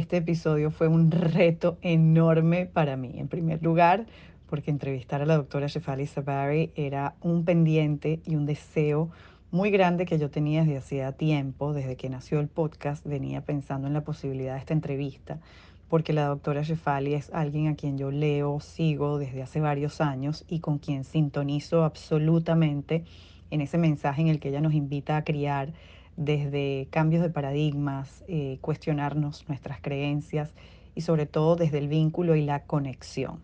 este episodio fue un reto enorme para mí. En primer lugar, porque entrevistar a la doctora Shefali Sabari era un pendiente y un deseo muy grande que yo tenía desde hacía tiempo, desde que nació el podcast, venía pensando en la posibilidad de esta entrevista, porque la doctora Shefali es alguien a quien yo leo, sigo desde hace varios años y con quien sintonizo absolutamente en ese mensaje en el que ella nos invita a criar desde cambios de paradigmas, eh, cuestionarnos nuestras creencias y sobre todo desde el vínculo y la conexión.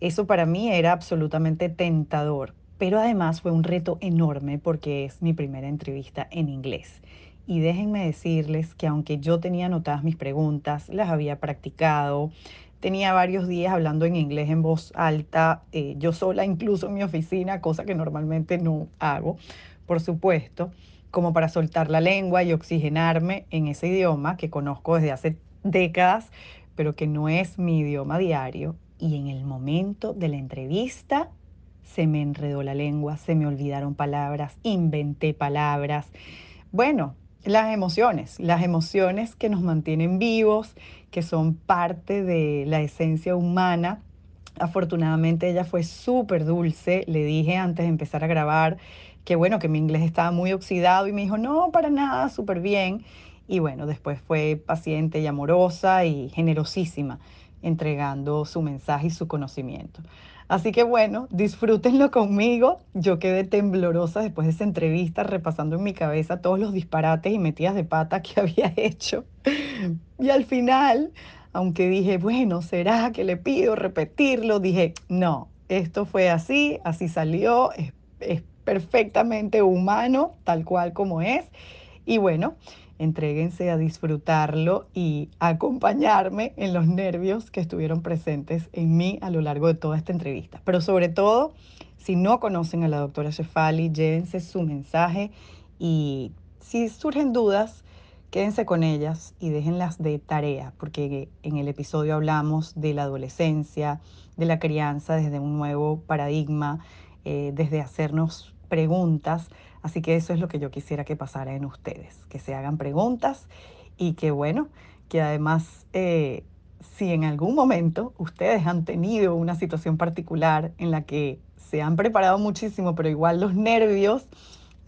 Eso para mí era absolutamente tentador, pero además fue un reto enorme porque es mi primera entrevista en inglés. Y déjenme decirles que aunque yo tenía anotadas mis preguntas, las había practicado, tenía varios días hablando en inglés en voz alta, eh, yo sola incluso en mi oficina, cosa que normalmente no hago, por supuesto, como para soltar la lengua y oxigenarme en ese idioma que conozco desde hace décadas, pero que no es mi idioma diario. Y en el momento de la entrevista se me enredó la lengua, se me olvidaron palabras, inventé palabras. Bueno, las emociones, las emociones que nos mantienen vivos, que son parte de la esencia humana. Afortunadamente ella fue súper dulce, le dije antes de empezar a grabar que bueno, que mi inglés estaba muy oxidado y me dijo, no, para nada, súper bien. Y bueno, después fue paciente y amorosa y generosísima, entregando su mensaje y su conocimiento. Así que bueno, disfrútenlo conmigo. Yo quedé temblorosa después de esa entrevista, repasando en mi cabeza todos los disparates y metidas de pata que había hecho. Y al final, aunque dije, bueno, ¿será que le pido repetirlo? Dije, no, esto fue así, así salió, es, perfectamente humano, tal cual como es. Y bueno, Entréguense a disfrutarlo y acompañarme en los nervios que estuvieron presentes en mí a lo largo de toda esta entrevista. Pero sobre todo, si no conocen a la doctora Shefali, llévense su mensaje y si surgen dudas, quédense con ellas y déjenlas de tarea, porque en el episodio hablamos de la adolescencia, de la crianza desde un nuevo paradigma, eh, desde hacernos preguntas Así que eso es lo que yo quisiera que pasara en ustedes, que se hagan preguntas y que bueno, que además eh, si en algún momento ustedes han tenido una situación particular en la que se han preparado muchísimo, pero igual los nervios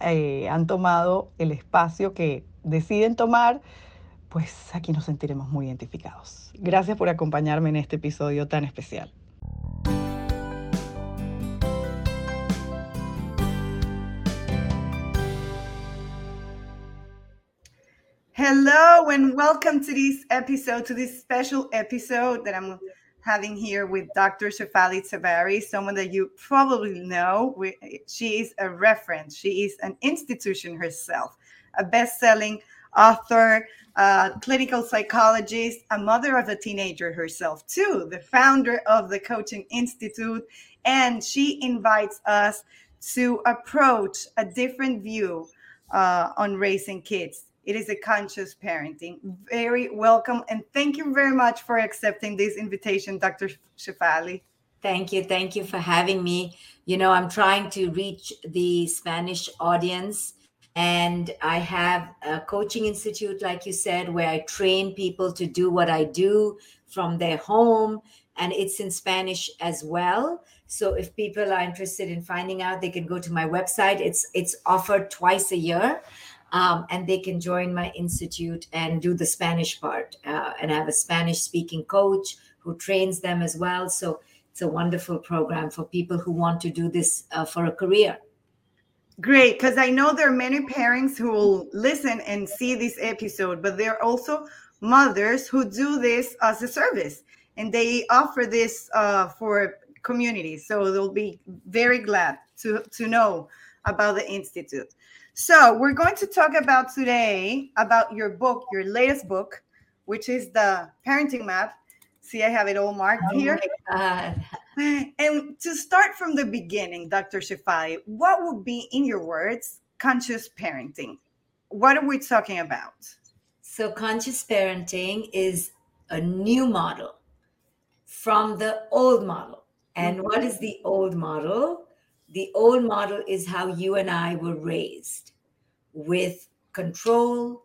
eh, han tomado el espacio que deciden tomar, pues aquí nos sentiremos muy identificados. Gracias por acompañarme en este episodio tan especial. Hello and welcome to this episode, to this special episode that I'm having here with Dr. Shefali Tsabary, someone that you probably know. She is a reference, she is an institution herself, a best selling author, uh, clinical psychologist, a mother of a teenager herself, too, the founder of the Coaching Institute. And she invites us to approach a different view uh, on raising kids it is a conscious parenting. Very welcome. And thank you very much for accepting this invitation, Dr. Shefali. Thank you. Thank you for having me. You know, I'm trying to reach the Spanish audience. And I have a coaching institute, like you said, where I train people to do what I do from their home. And it's in Spanish as well. So if people are interested in finding out, they can go to my website. It's it's offered twice a year um, and they can join my institute and do the Spanish part. Uh, and I have a Spanish speaking coach who trains them as well. So it's a wonderful program for people who want to do this uh, for a career. Great, because I know there are many parents who will listen and see this episode, but there are also mothers who do this as a service and they offer this uh, for communities. So they'll be very glad to, to know about the Institute. So we're going to talk about today about your book, your latest book, which is the parenting map. See, I have it all marked oh here. And to start from the beginning, Dr. Shefali, what would be, in your words, conscious parenting? What are we talking about? So, conscious parenting is a new model from the old model. And mm-hmm. what is the old model? The old model is how you and I were raised with control.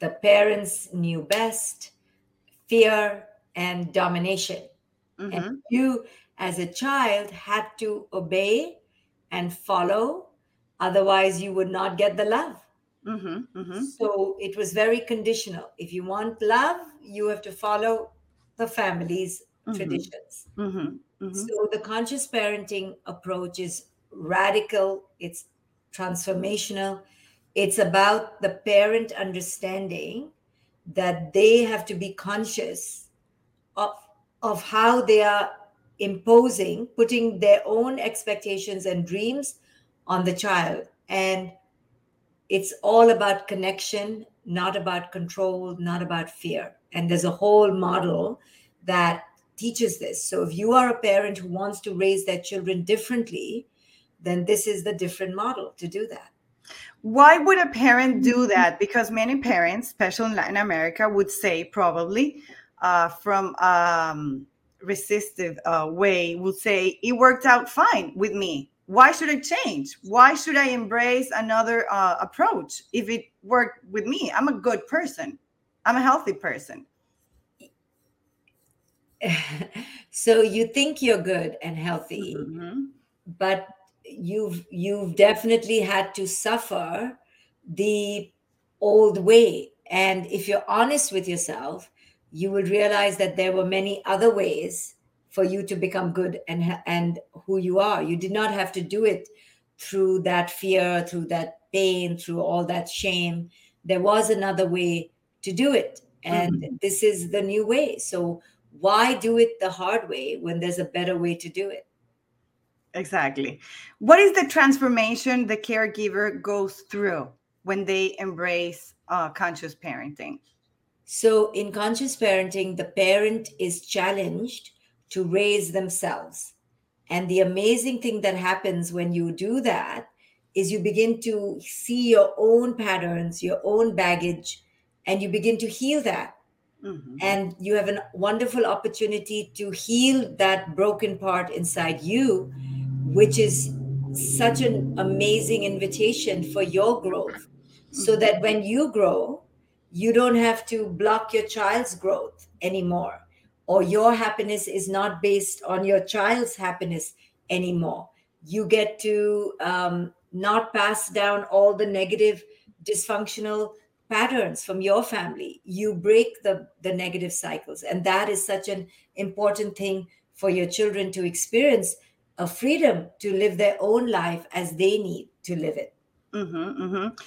The parents knew best, fear and domination. Mhm. And you, as a child, had to obey and follow, otherwise, you would not get the love. Mhm. Mhm. So it was very conditional. If you want love, you have to follow the family's Mhm. traditions. Mhm. Mhm. So the conscious parenting approach is radical, it's transformational. It's about the parent understanding that they have to be conscious of, of how they are imposing, putting their own expectations and dreams on the child. And it's all about connection, not about control, not about fear. And there's a whole model that teaches this. So if you are a parent who wants to raise their children differently, then this is the different model to do that. Why would a parent do that? Because many parents, especially in Latin America, would say probably uh, from um, resistive uh, way would say it worked out fine with me. Why should I change? Why should I embrace another uh, approach if it worked with me? I'm a good person. I'm a healthy person. so you think you're good and healthy, Mhm. but you've you've definitely had to suffer the old way. And if you're honest with yourself, you will realize that there were many other ways for you to become good and and who you are. You did not have to do it through that fear, through that pain, through all that shame. There was another way to do it, and mm-hmm. this is the new way. So why do it the hard way when there's a better way to do it? Exactly. What is the transformation the caregiver goes through when they embrace uh, conscious parenting? So, in conscious parenting, the parent is challenged to raise themselves. And the amazing thing that happens when you do that is you begin to see your own patterns, your own baggage, and you begin to heal that. Mhm. And you have a wonderful opportunity to heal that broken part inside you, which is such an amazing invitation for your growth. So that when you grow, you don't have to block your child's growth anymore, or your happiness is not based on your child's happiness anymore. You get to um, not pass down all the negative, dysfunctional patterns from your family. You break the, the negative cycles. And that is such an important thing for your children to experience a freedom to live their own life as they need to live it. Mhm, mhm.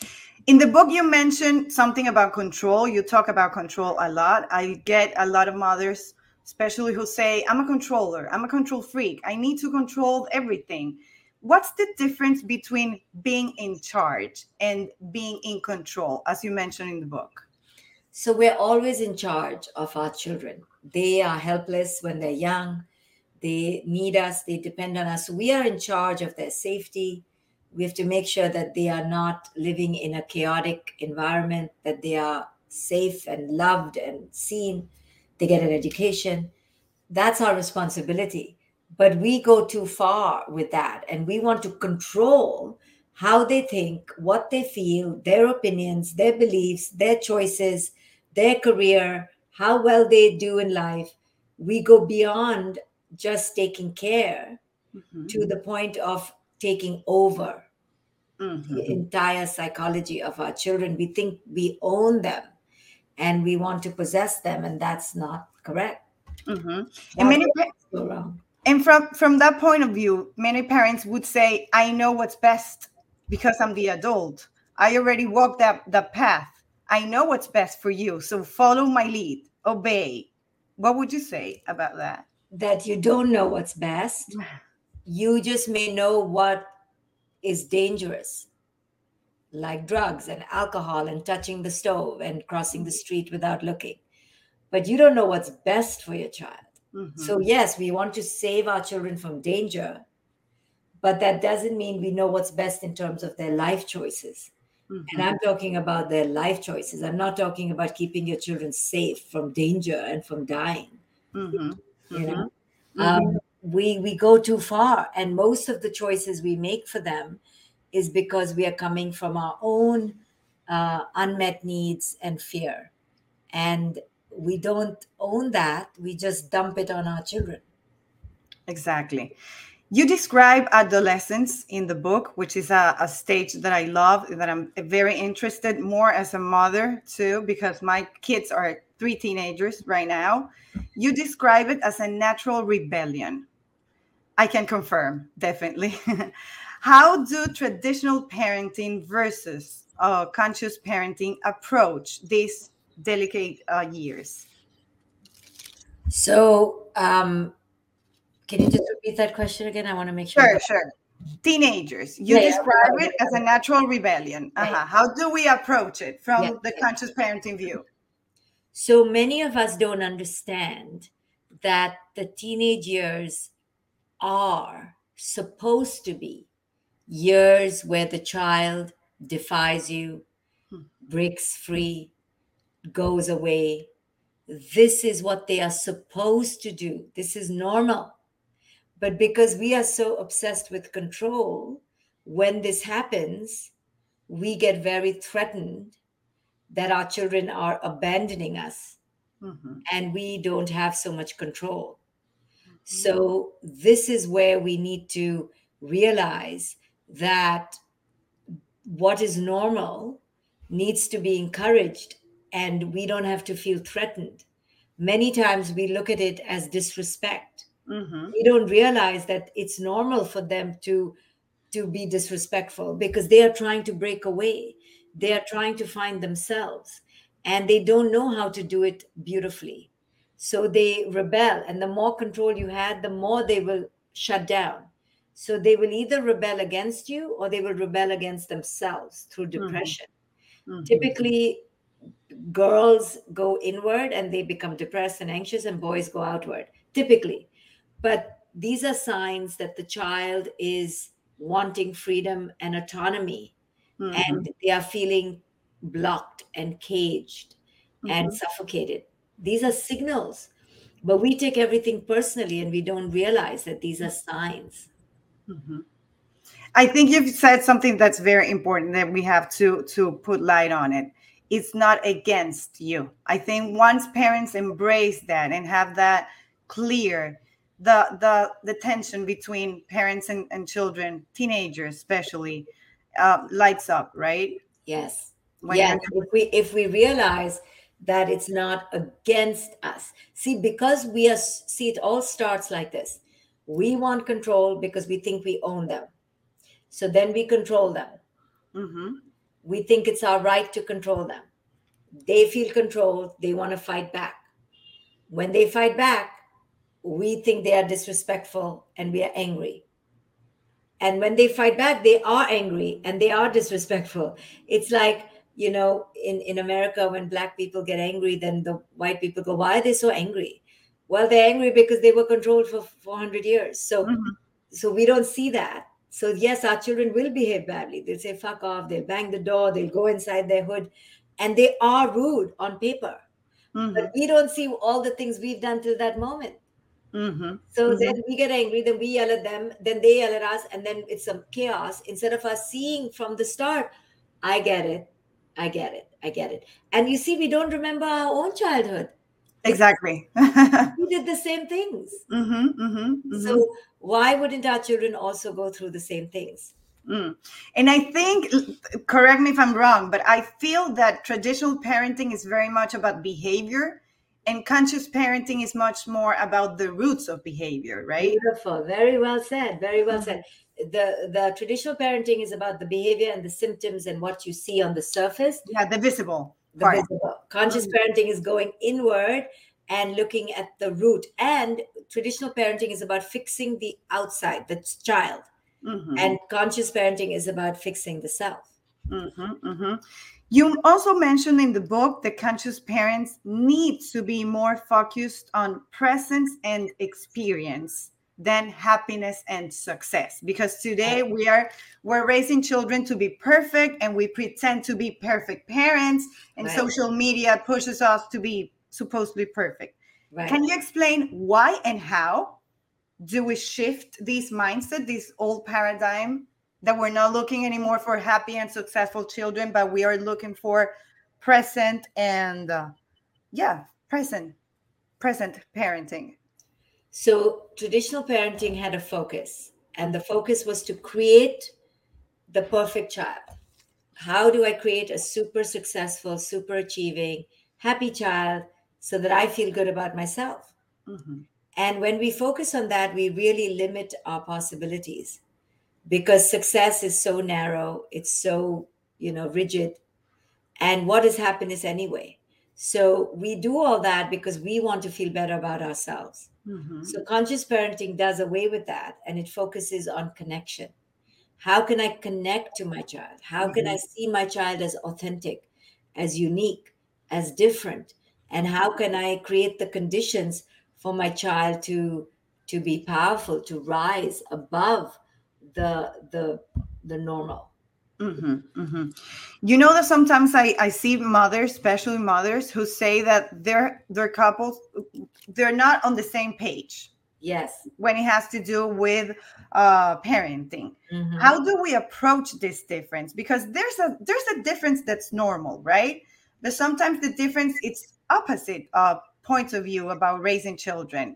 In the book, you mentioned something about control. You talk about control a lot. I get a lot of mothers, especially who say, I'm a controller, I'm a control freak, I need to control everything. What's the difference between being in charge and being in control, as you mentioned in the book? So we're always in charge of our children. They are helpless when they're young. They need us, they depend on us. We are in charge of their safety. We have to make sure that they are not living in a chaotic environment, that they are safe and loved and seen. They get an education. That's our responsibility. But we go too far with that and we want to control how they think, what they feel, their opinions, their beliefs, their choices, their career, how well they do in life. We go beyond just taking care Mhm, to the point of taking over mhm. the entire psychology of our children. We think we own them and we want to possess them, and that's not correct. Mhm. And many go wrong. And from from that point of view, many parents would say, "I know what's best because I'm the adult. I already walked that the path. I know what's best for you, so follow my lead, obey." What would you say about that? That you don't know what's best. You just may know what is dangerous, like drugs and alcohol and touching the stove and crossing the street without looking. But you don't know what's best for your child. Mhm. So, yes, we want to save our children from danger, but that doesn't mean we know what's best in terms of their life choices. Mhm. And I'm talking about their life choices. I'm not talking about keeping your children safe from danger and from dying. Mhm. You know, Mhm. um, we we go too far, and most of the choices we make for them is because we are coming from our own uh, unmet needs and fear, and we don't own that we just dump it on our children. Exactly you describe adolescence in the book which is a, a stage that i love that i'm very interested more as a mother too because my kids are three teenagers right now. You describe it as a natural rebellion. I can confirm definitely. How do traditional parenting versus uh, conscious parenting approach these delicate uh, years? So, um, can you just repeat that question again? I want to make sure. Sure, sure. Teenagers, you yeah, describe it as a natural rebellion. Uh-huh. How do we approach it from yeah. the conscious parenting view? So many of us don't understand that the teenage years are supposed to be years where the child defies you, hmm. breaks free, goes away. This is what they are supposed to do. This is normal. But because we are so obsessed with control, when this happens, we get very threatened that our children are abandoning us mm-hmm. and we don't have so much control. Mm-hmm. So, this is where we need to realize that what is normal needs to be encouraged and we don't have to feel threatened. Many times we look at it as disrespect. Mm-hmm. We don't realize that it's normal for them to to be disrespectful because they are trying to break away. They are trying to find themselves and they don't know how to do it beautifully. So they rebel and the more control you had, the more they will shut down. So they will either rebel against you or they will rebel against themselves through mm-hmm. depression. Mm-hmm. Typically, girls go inward and they become depressed and anxious, and boys go outward, typically. But these are signs that the child is wanting freedom and autonomy, mm-hmm. and they are feeling blocked and caged and mm-hmm. suffocated. These are signals, but we take everything personally and we don't realize that these are signs. Mm-hmm. I think you've said something that's very important that we have to to put light on it. It's not against you. I think once parents embrace that and have that clear, the the the tension between parents and, and children, teenagers especially, uh, lights up, right? Yes. When yes. If we if we realize that it's not against us. See, because we are see, it all starts like this we want control because we think we own them. So then we control them. Mm-hmm. We think it's our right to control them. They feel controlled. They want to fight back. When they fight back, we think they are disrespectful and we are angry. And when they fight back, they are angry and they are disrespectful. It's like, you know, in, in America, when black people get angry, then the white people go, Why are they so angry? well they're angry because they were controlled for 400 years so mm-hmm. so we don't see that so yes our children will behave badly they'll say fuck off they'll bang the door they'll go inside their hood and they are rude on paper mm-hmm. but we don't see all the things we've done till that moment mm-hmm. so mm-hmm. then we get angry then we yell at them then they yell at us and then it's some chaos instead of us seeing from the start i get it i get it i get it and you see we don't remember our own childhood Exactly. we did the same things. Mm-hmm, mm-hmm, mm-hmm. So why wouldn't our children also go through the same things? Mm. And I think, correct me if I'm wrong, but I feel that traditional parenting is very much about behavior, and conscious parenting is much more about the roots of behavior, right? Beautiful. Very well said. Very well said. The the traditional parenting is about the behavior and the symptoms and what you see on the surface. Yeah, the visible the right. visible. Conscious mm-hmm. parenting is going inward and looking at the root. And traditional parenting is about fixing the outside, the child. Mm-hmm. And conscious parenting is about fixing the self. Mm-hmm, mm-hmm. You also mentioned in the book that conscious parents need to be more focused on presence and experience than happiness and success because today we are we're raising children to be perfect and we pretend to be perfect parents and right. social media pushes us to be supposed to be perfect right. can you explain why and how do we shift this mindset this old paradigm that we're not looking anymore for happy and successful children but we are looking for present and uh, yeah present present parenting? So traditional parenting had a focus, and the focus was to create the perfect child. How do I create a super successful, super achieving, happy child so that I feel good about myself? Mm-hmm. And when we focus on that, we really limit our possibilities because success is so narrow, it's so, you know, rigid. And what is happiness anyway? So we do all that because we want to feel better about ourselves. Mm-hmm. So conscious parenting does away with that and it focuses on connection. How can I connect to my child? How mm-hmm. can I mm-hmm. see my child as authentic, as unique, as different? And how can I create the conditions for my child to to be powerful, to rise above the the the normal? Mm-hmm, mm-hmm. You know that sometimes I, I see mothers, especially mothers, who say that their their couples they're not on the same page. Yes. When it has to do with uh, parenting, mm-hmm. how do we approach this difference? Because there's a there's a difference that's normal, right? But sometimes the difference it's opposite uh, points of view about raising children,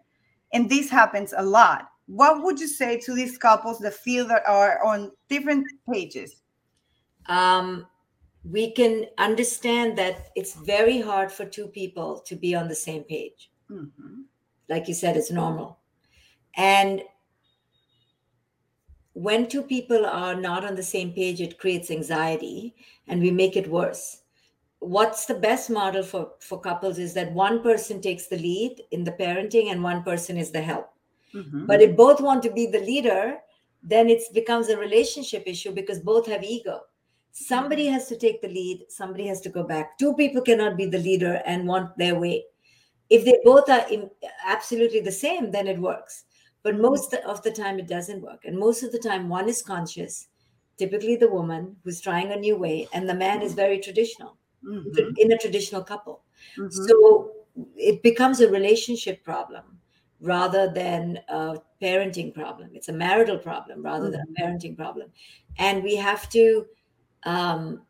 and this happens a lot. What would you say to these couples that feel that are on different pages? um, we can understand that it's very hard for two people to be on the same page. Mm-hmm. Like you said, it's normal. And when two people are not on the same page, it creates anxiety and we make it worse. What's the best model for, for couples is that one person takes the lead in the parenting and one person is the help. Mm-hmm. But if both want to be the leader, then it becomes a relationship issue because both have ego. Somebody has to take the lead somebody has to go back. Two people cannot be the leader and want their way. If they both are in, absolutely the same then it works. But mm-hmm. most of the time it doesn't work. And most of the time one is conscious typically the woman who's trying a new way and the man is very traditional mm-hmm. in a traditional couple. Mm-hmm. so it becomes a relationship problem rather than a parenting problem it's a marital problem rather mm-hmm. than a mm-hmm. parenting problem and we have to um,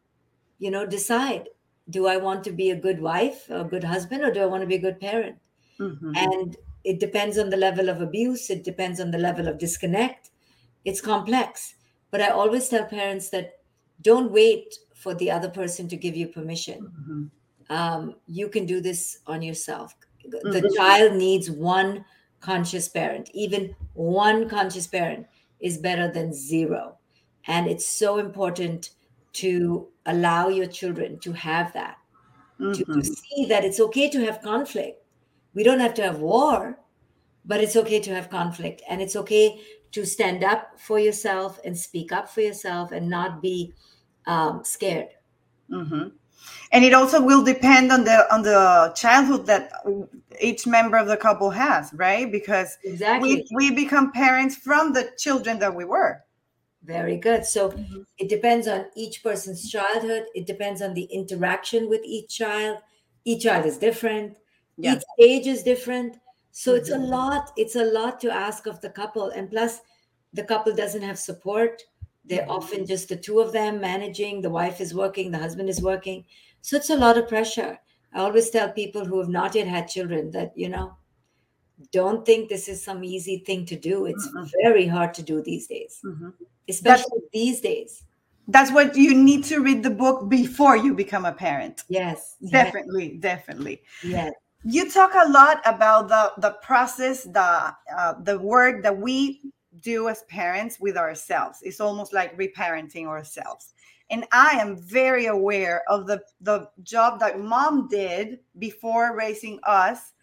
you know, decide do I want to be a good wife, a good husband, or do I want to be a good parent? Mm-hmm. And it depends on the level of abuse, it depends on the level of disconnect. It's complex. But I always tell parents that don't wait for the other person to give you permission. Mm-hmm. Um, you can do this on yourself. Mm-hmm. The child needs one conscious parent, even one conscious parent is better than zero. And it's so important to allow your children to have that, mm-hmm. to, to see that it's okay to have conflict. We don't have to have war, but it's okay to have conflict. And it's okay to stand up for yourself and speak up for yourself and not be um, scared. Mm-hmm. And it also will depend on the on the childhood that each member of the couple has, right? Because exactly we, we become parents from the children that we were. Very good. So mm-hmm. it depends on each person's childhood. It depends on the interaction with each child. Each child is different. Yeah. Each age is different. So mm-hmm. it's a mm-hmm. lot. It's a lot to ask of the couple. And plus, the couple doesn't have support. They're often just the two of them managing. The wife is working, the husband is working. So it's a lot of pressure. I always tell people who have not yet had children that, you know, don't think this is some easy thing to do. It's mm-hmm. very hard to do these days, mm-hmm. especially that's, these days. That's what you need to read the book before you become a parent. Yes, definitely, yes. definitely. Yes. You talk a lot about the the process, the uh, the work that we do as parents with ourselves. It's almost like reparenting ourselves. And I am very aware of the the job that mom did before raising us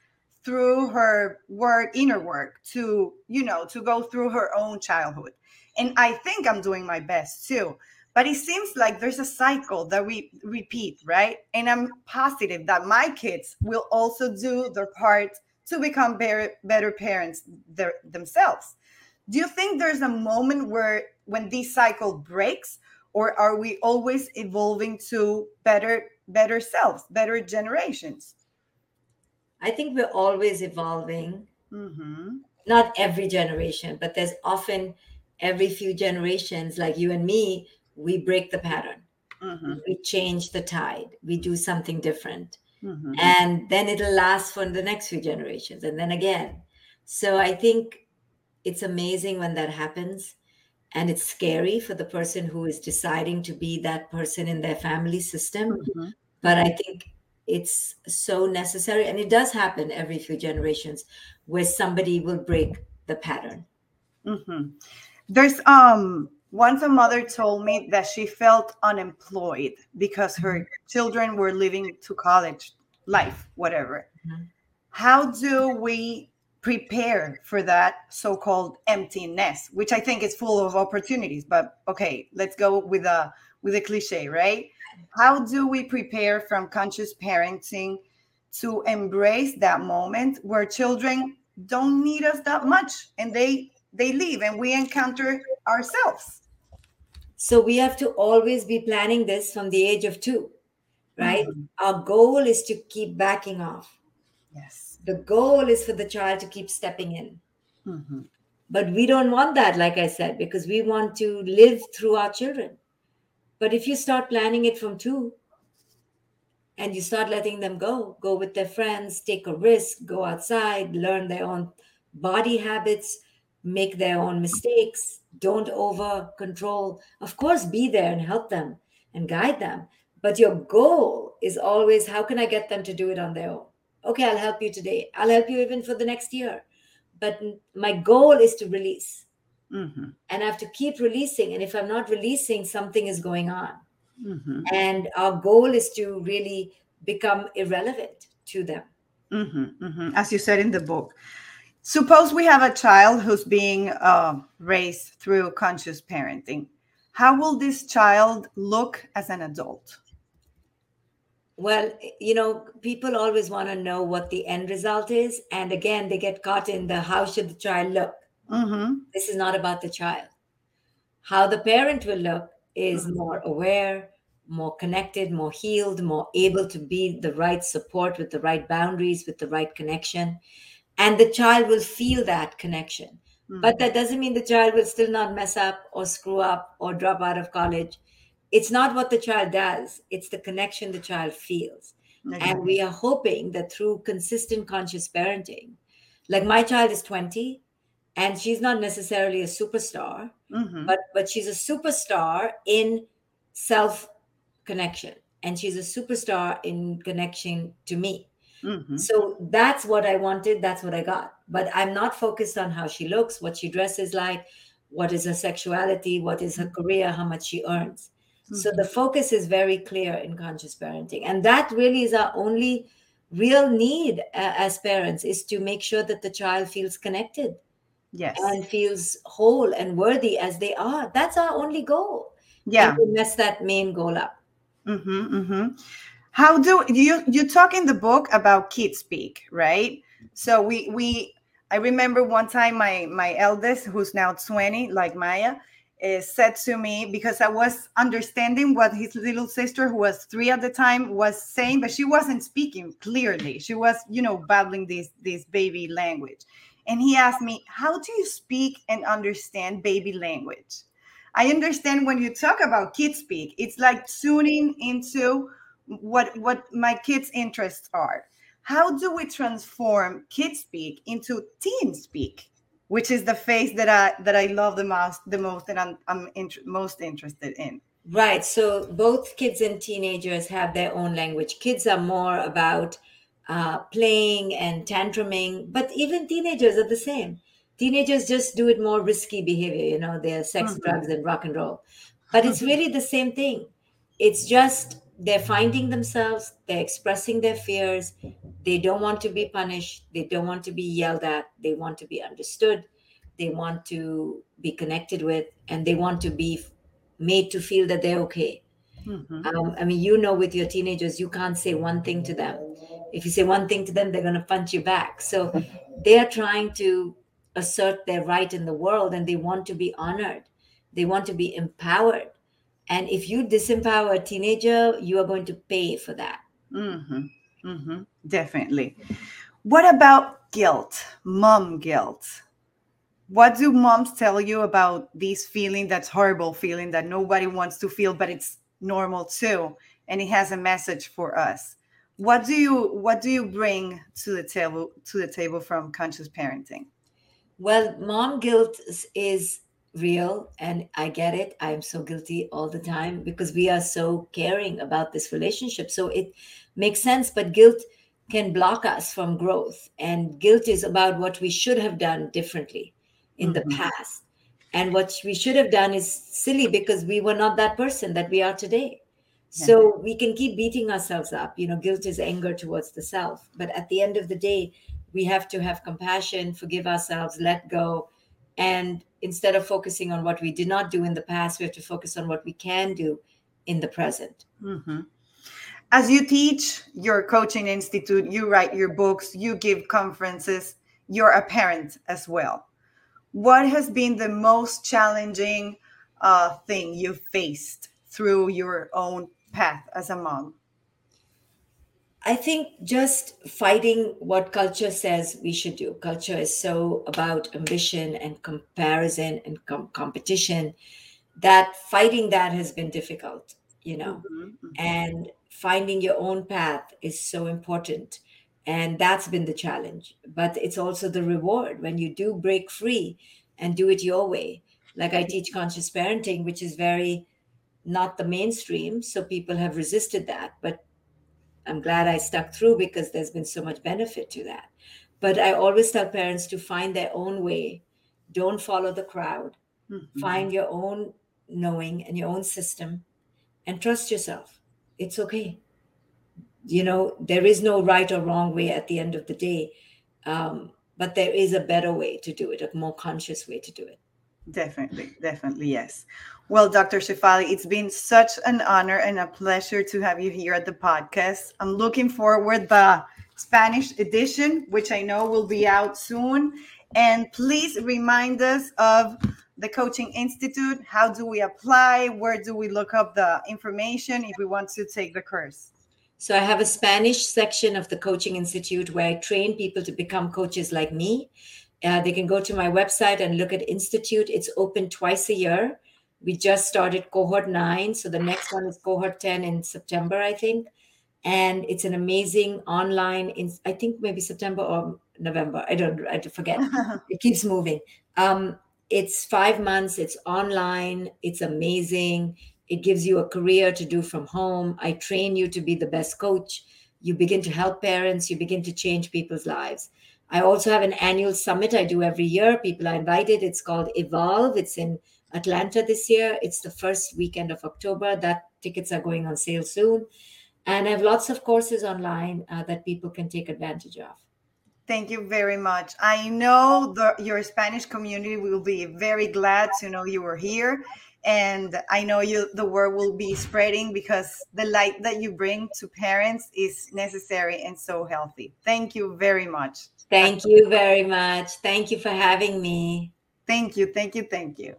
through her work inner work to you know to go through her own childhood and i think i'm doing my best too but it seems like there's a cycle that we repeat right and i'm positive that my kids will also do their part to become better, better parents their, themselves do you think there's a moment where when this cycle breaks or are we always evolving to better better selves better generations I think we're always evolving. Mm-hmm. Not every generation, but there's often every few generations, like you and me, we break the pattern. Mm-hmm. We change the tide. We do something different. mm-hmm. and then it'll last for the next few generations and then again so i think it's amazing when that happens and it's scary for the person who is deciding to be that person in their family system mm-hmm. but i think it's so necessary and it does happen every few generations where somebody will break the pattern mm-hmm. there's um once a mother told me that she felt unemployed because her mm-hmm. children were living to college life whatever mm-hmm. how do we prepare for that so-called emptiness which i think is full of opportunities but okay let's go with a with a cliche right? How do we prepare from conscious parenting to embrace that moment where children don't need us that much and they they leave and we encounter ourselves? So we have to always be planning this from the age of 2 right? Mm-hmm. our goal is to keep backing off. Yes the goal is for the child to keep stepping in mm-hmm. but we don't want that like i said because we want to live through our children but if you start planning it from two and you start letting them go, go with their friends, take a risk, go outside, learn their own body habits, make their own mistakes, don't over control. Of course, be there and help them and guide them. But your goal is always how can I get them to do it on their own? Okay, I'll help you today. I'll help you even for the next year. But my goal is to release. Mm-hmm. And I have to keep releasing. And if I'm not releasing, something is going on. Mm-hmm. And our goal is to really become irrelevant to them. Mm-hmm. mm-hmm. As you said in the book, suppose we have a child who's being uh, raised through conscious parenting. How will this child look as an adult? Well, you know, people always want to know what the end result is. And again, they get caught in the how should the child look? Mm-hmm. This is not about the child. How the parent will look is mm-hmm. more aware, more connected, more healed, more able to be the right support with the right boundaries, with the right connection. And the child will feel that connection. Mm-hmm. But that doesn't mean the child will still not mess up or screw up or drop out of college. It's not what the child does, it's the connection the child feels. And we are hoping that through consistent conscious parenting, like my child is 20, and she's not necessarily a superstar mm-hmm. but but she's a superstar in self connection and she's a superstar in connection to me mm-hmm. so that's what i wanted that's what i got but i'm not focused on how she looks what she dresses like what is her sexuality what is her career how much she earns mm-hmm. so the focus is very clear in conscious parenting. And that really is our only real need uh, as parents is to make sure that the child feels connected yes. and feels whole and worthy as they are. That's our only goal. Yeah. and mess that main goal up. Mm-hmm, mm-hmm. how do you you talk in the book about kid speak right? So we we i remember one time my my eldest who's now 20 like Maia uh, said to me because i was understanding what his little sister who was three at the time was saying but she wasn't speaking clearly she was you know babbling this this baby language and he asked me, How do you speak and understand baby language? I understand when you talk about kid speak, it's like tuning into what what my kids' interests are. How do we transform kid speak into teen speak, which is the phase that I that I love the most, the most, and I'm I'm int- most interested in. Right. So both kids and teenagers have their own language. Kids are more about uh, playing and tantruming, but even teenagers are the same. Teenagers just do it more risky behavior, you know, they're sex, mm-hmm. drugs, and rock and roll. But it's really the same thing. It's just they're finding themselves, they're expressing their fears, they don't want to be punished, they don't want to be yelled at, they want to be understood, they want to be connected with, and they want to be made to feel that they're okay. Mm-hmm. Um, I mean, you know, with your teenagers, you can't say one thing to them. If you say one thing to them, they're going to punch you back. So they are trying to assert their right in the world and they want to be honored. They want to be empowered. And if you disempower a teenager, you are going to pay for that. Mm-hmm. Mm-hmm. Definitely. What about guilt, mom guilt? What do moms tell you about this feeling that's horrible feeling that nobody wants to feel, but it's normal too. And it has a message for us. what do you what do you bring to the table to the table from conscious parenting well mom guilt is real and i get it. I'm so guilty all the time because we are so caring about this relationship. So it makes sense but guilt can block us from growth and guilt is about what we should have done differently in mm-hmm. the past. And what we should have done is silly because we were not that person that we are today. Yeah. so we can keep beating ourselves up. You know guilt is anger towards the self. But at the end of the day we have to have compassion forgive ourselves let go and instead of focusing on what we did not do in the past, we have to focus on what we can do in the present. Mm-hmm. As you teach your coaching institute, you write your books, you give conferences, you're a parent as well. What has been the most challenging uh, thing you faced through your own path as a mom? I think just fighting what culture says we should do. Culture is so about ambition and comparison and com- competition that fighting that has been difficult, you know. Mm-hmm, mm-hmm. And finding your own path is so important. And that's been the challenge. But it's also the reward when you do break free and do it your way. Like I teach conscious parenting, which is very not the mainstream. So people have resisted that. But I'm glad I stuck through because there's been so much benefit to that. But I always tell parents to find their own way. Don't follow the crowd. Mm-hmm. Find your own knowing and your own system and trust yourself. It's okay. You know, there is no right or wrong way at the end of the day. Um, but there is a better way to do it, a more conscious way to do it. Definitely, definitely, yes. Well, Dr. Shefali, it's been such an honor and a pleasure to have you here at the podcast. I'm looking forward the Spanish edition, which I know will be out soon. And please remind us of the Coaching Institute. How do we apply? Where do we look up the information if we want to take the course? So I have a Spanish section of the Coaching Institute where I train people to become coaches like me. Uh, they can go to my website and look at Institute. It's open twice a year. We just started cohort nine. So the next one is cohort 10 in September, I think. And it's an amazing online, in, I think maybe September or November. I don't, I forget. it keeps moving. Um, it's five months, it's online, it's amazing. It gives you a career to do from home. I train you to be the best coach. You begin to help parents, you begin to change people's lives. I also have an annual summit I do every year. People are invited. It's called Evolve. It's in Atlanta this year. It's the first weekend of October. That tickets are going on sale soon. And I have lots of courses online uh, that people can take advantage of. Thank you very much. I know the, your Spanish community will be very glad to know you were here. And I know you the word will be spreading because the light that you bring to parents is necessary and so healthy. Thank you very much. Thank you very much. Thank you for having me. Thank you. Thank you. Thank you.